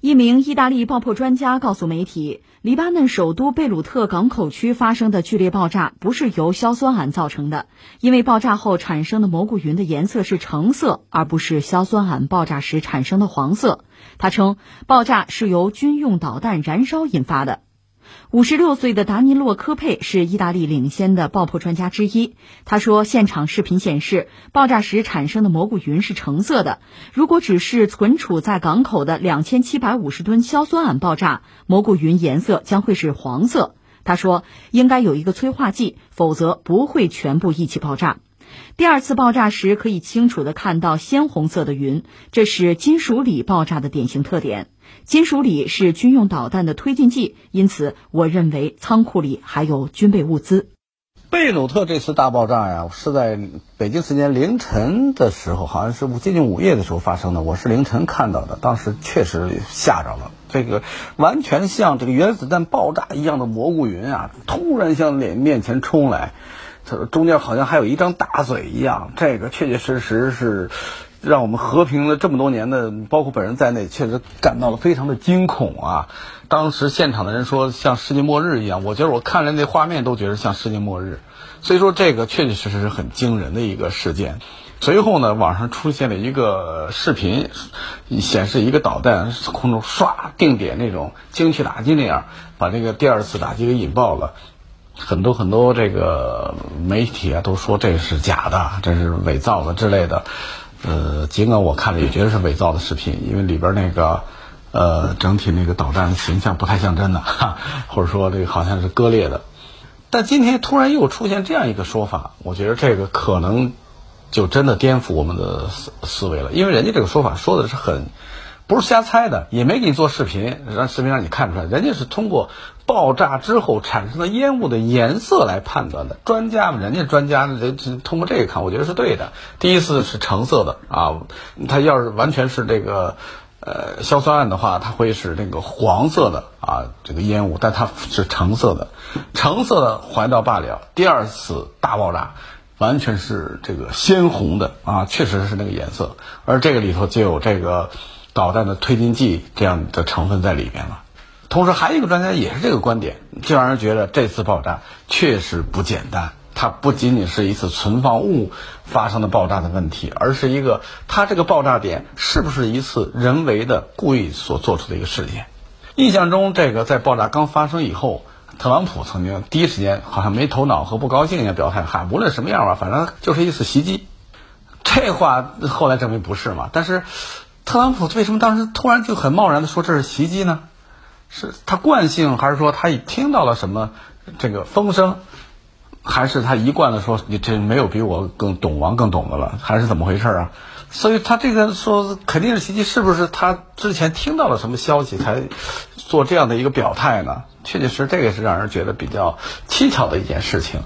一名意大利爆破专家告诉媒体，黎巴嫩首都贝鲁特港口区发生的剧烈爆炸不是由硝酸铵造成的，因为爆炸后产生的蘑菇云的颜色是橙色，而不是硝酸铵爆炸时产生的黄色。他称，爆炸是由军用导弹燃烧引发的。五十六岁的达尼洛·科佩是意大利领先的爆破专家之一。他说，现场视频显示，爆炸时产生的蘑菇云是橙色的。如果只是存储在港口的两千七百五十吨硝酸铵爆炸，蘑菇云颜色将会是黄色。他说，应该有一个催化剂，否则不会全部一起爆炸。第二次爆炸时，可以清楚地看到鲜红色的云，这是金属锂爆炸的典型特点。金属锂是军用导弹的推进剂，因此我认为仓库里还有军备物资。贝鲁特这次大爆炸呀，是在北京时间凌晨的时候，好像是接近午夜的时候发生的。我是凌晨看到的，当时确实吓着了。这个完全像这个原子弹爆炸一样的蘑菇云啊，突然向脸面前冲来。它中间好像还有一张大嘴一样，这个确确实实是让我们和平了这么多年的，包括本人在内，确实感到了非常的惊恐啊！当时现场的人说像世界末日一样，我觉得我看了那画面都觉得像世界末日，所以说这个确确实实是很惊人的一个事件。随后呢，网上出现了一个视频，显示一个导弹空中唰定点那种精确打击那样，把这个第二次打击给引爆了。很多很多这个媒体啊都说这是假的，这是伪造的之类的。呃，尽管我看了也觉得是伪造的视频，因为里边那个呃整体那个导弹形象不太像真的，哈 或者说这个好像是割裂的。但今天突然又出现这样一个说法，我觉得这个可能就真的颠覆我们的思思维了，因为人家这个说法说的是很。不是瞎猜的，也没给你做视频，让视频让你看出来。人家是通过爆炸之后产生的烟雾的颜色来判断的。专家们，人家专家呢，人通过这个看，我觉得是对的。第一次是橙色的啊，它要是完全是这个呃硝酸铵的话，它会是那个黄色的啊，这个烟雾，但它是橙色的，橙色的还到罢了。第二次大爆炸完全是这个鲜红的啊，确实是那个颜色，而这个里头就有这个。导弹的推进剂这样的成分在里面了，同时还有一个专家也是这个观点，就让人觉得这次爆炸确实不简单。它不仅仅是一次存放物发生的爆炸的问题，而是一个它这个爆炸点是不是一次人为的故意所做出的一个事件。印象中，这个在爆炸刚发生以后，特朗普曾经第一时间好像没头脑和不高兴一样表态，喊无论什么样吧，反正就是一次袭击。这话后来证明不是嘛？但是。特朗普为什么当时突然就很贸然的说这是袭击呢？是他惯性，还是说他已听到了什么这个风声，还是他一贯的说你这没有比我更懂王更懂的了，还是怎么回事啊？所以他这个说肯定是袭击，是不是他之前听到了什么消息才做这样的一个表态呢？确确实实这个是让人觉得比较蹊跷的一件事情。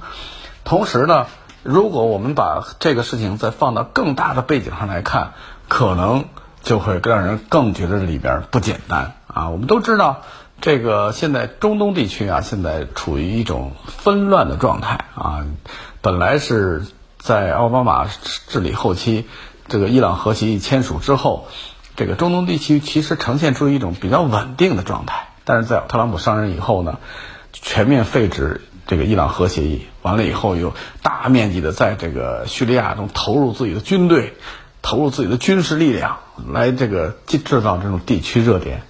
同时呢，如果我们把这个事情再放到更大的背景上来看，可能。就会让人更觉得里边不简单啊！我们都知道，这个现在中东地区啊，现在处于一种纷乱的状态啊。本来是在奥巴马治理后期，这个伊朗核协议签署之后，这个中东地区其实呈现出一种比较稳定的状态。但是在特朗普上任以后呢，全面废止这个伊朗核协议，完了以后又大面积的在这个叙利亚中投入自己的军队。投入自己的军事力量来这个制造这种地区热点，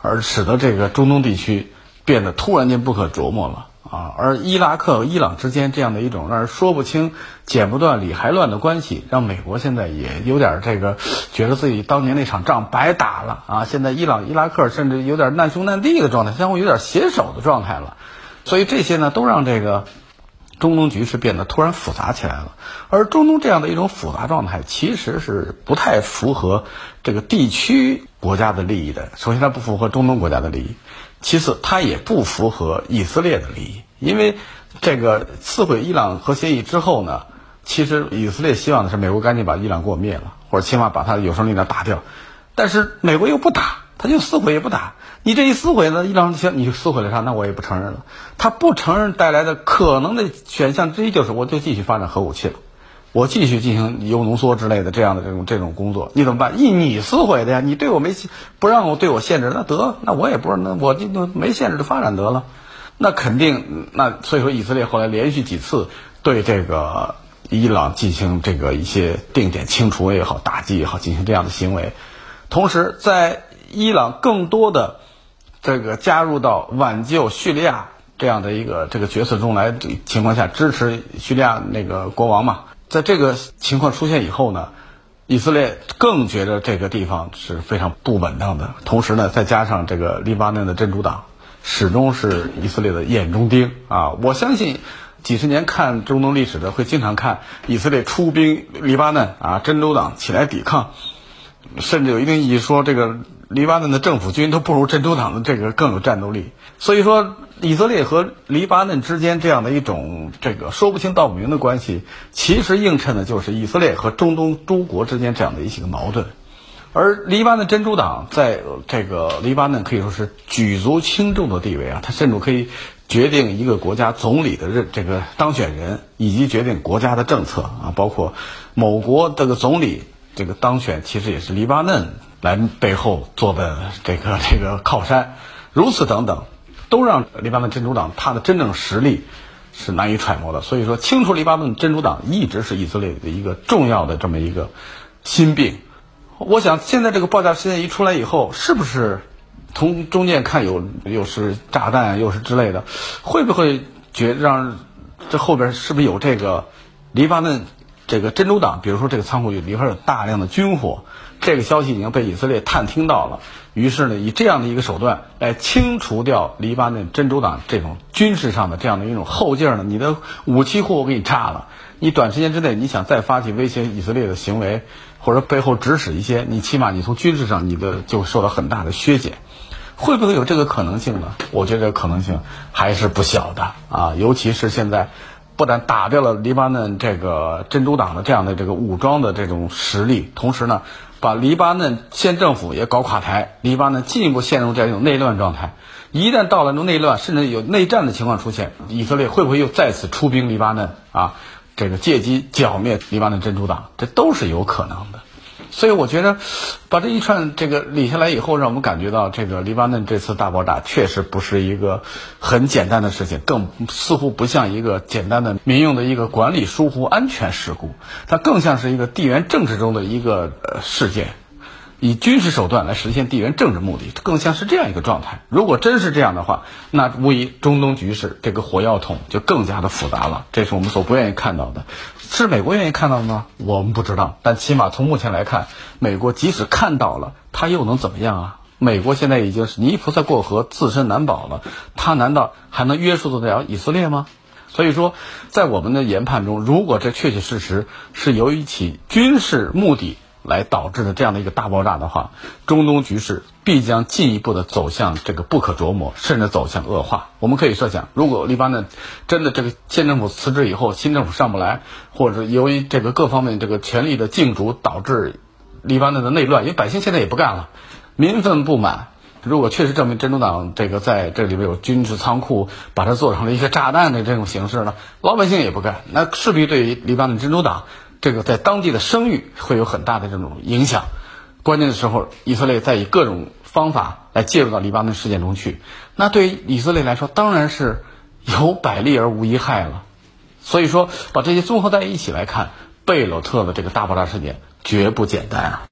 而使得这个中东地区变得突然间不可琢磨了啊！而伊拉克和伊朗之间这样的一种让人说不清、剪不断、理还乱的关系，让美国现在也有点这个觉得自己当年那场仗白打了啊！现在伊朗、伊拉克甚至有点难兄难弟的状态，相互有点携手的状态了。所以这些呢，都让这个。中东局势变得突然复杂起来了，而中东这样的一种复杂状态，其实是不太符合这个地区国家的利益的。首先，它不符合中东国家的利益；其次，它也不符合以色列的利益。因为这个撕毁伊朗核协议之后呢，其实以色列希望的是美国赶紧把伊朗给我灭了，或者起码把它的有生力量打掉。但是美国又不打。他就撕毁也不打，你这一撕毁呢，伊朗行，你就撕毁了啥？那我也不承认了。他不承认带来的可能的选项之一就是，我就继续发展核武器了。我继续进行铀浓缩之类的这样的这种这种工作，你怎么办？一你撕毁的呀，你对我没不让我对我限制，那得那我也不是那我就没限制的发展得了，那肯定那所以说以色列后来连续几次对这个伊朗进行这个一些定点清除也好，打击也好，进行这样的行为，同时在伊朗更多的这个加入到挽救叙利亚这样的一个这个角色中来的情况下，支持叙利亚那个国王嘛。在这个情况出现以后呢，以色列更觉得这个地方是非常不稳当的。同时呢，再加上这个黎巴嫩的真主党始终是以色列的眼中钉啊！我相信几十年看中东历史的会经常看以色列出兵黎巴嫩啊，真主党起来抵抗，甚至有一定意义说这个黎巴嫩的政府军都不如真主党的这个更有战斗力。所以说。以色列和黎巴嫩之间这样的一种这个说不清道不明的关系，其实映衬的就是以色列和中东诸国之间这样的一些个矛盾。而黎巴嫩真主党在这个黎巴嫩可以说是举足轻重的地位啊，它甚至可以决定一个国家总理的任这个当选人，以及决定国家的政策啊，包括某国这个总理这个当选，其实也是黎巴嫩来背后做的这个这个靠山，如此等等。都让黎巴嫩真主党他的真正实力是难以揣摩的，所以说清除黎巴嫩真主党一直是以色列的一个重要的这么一个心病。我想现在这个爆炸事件一出来以后，是不是从中间看有又是炸弹又是之类的，会不会觉让这后边是不是有这个黎巴嫩这个真主党？比如说这个仓库里边有大量的军火，这个消息已经被以色列探听到了。于是呢，以这样的一个手段来清除掉黎巴嫩真主党这种军事上的这样的一种后劲儿呢，你的武器库我给你炸了，你短时间之内你想再发起威胁以色列的行为，或者背后指使一些，你起码你从军事上你的就受到很大的削减，会不会有这个可能性呢？我觉得可能性还是不小的啊，尤其是现在不但打掉了黎巴嫩这个真主党的这样的这个武装的这种实力，同时呢。把黎巴嫩县政府也搞垮台，黎巴嫩进一步陷入这种内乱状态。一旦到了内乱，甚至有内战的情况出现，以色列会不会又再次出兵黎巴嫩啊？这个借机剿灭黎巴嫩真主党，这都是有可能的。所以我觉得，把这一串这个理下来以后，让我们感觉到这个黎巴嫩这次大爆炸确实不是一个很简单的事情，更似乎不像一个简单的民用的一个管理疏忽安全事故，它更像是一个地缘政治中的一个事件。以军事手段来实现地缘政治目的，更像是这样一个状态。如果真是这样的话，那无疑中东局势这个火药桶就更加的复杂了。这是我们所不愿意看到的。是美国愿意看到的吗？我们不知道。但起码从目前来看，美国即使看到了，他又能怎么样啊？美国现在已经是泥菩萨过河，自身难保了。他难道还能约束得了以色列吗？所以说，在我们的研判中，如果这确确实实是由于其军事目的。来导致的这样的一个大爆炸的话，中东局势必将进一步的走向这个不可琢磨，甚至走向恶化。我们可以设想，如果黎巴嫩真的这个县政府辞职以后，新政府上不来，或者由于这个各方面这个权力的竞逐导致黎巴嫩的内乱，因为百姓现在也不干了，民愤不满。如果确实证明真主党这个在这里边有军事仓库，把它做成了一个炸弹的这种形式呢，老百姓也不干，那势必对于黎巴嫩真主党。这个在当地的声誉会有很大的这种影响，关键的时候，以色列在以各种方法来介入到黎巴嫩事件中去，那对于以色列来说，当然是有百利而无一害了。所以说，把这些综合在一起来看，贝鲁特的这个大爆炸事件绝不简单啊。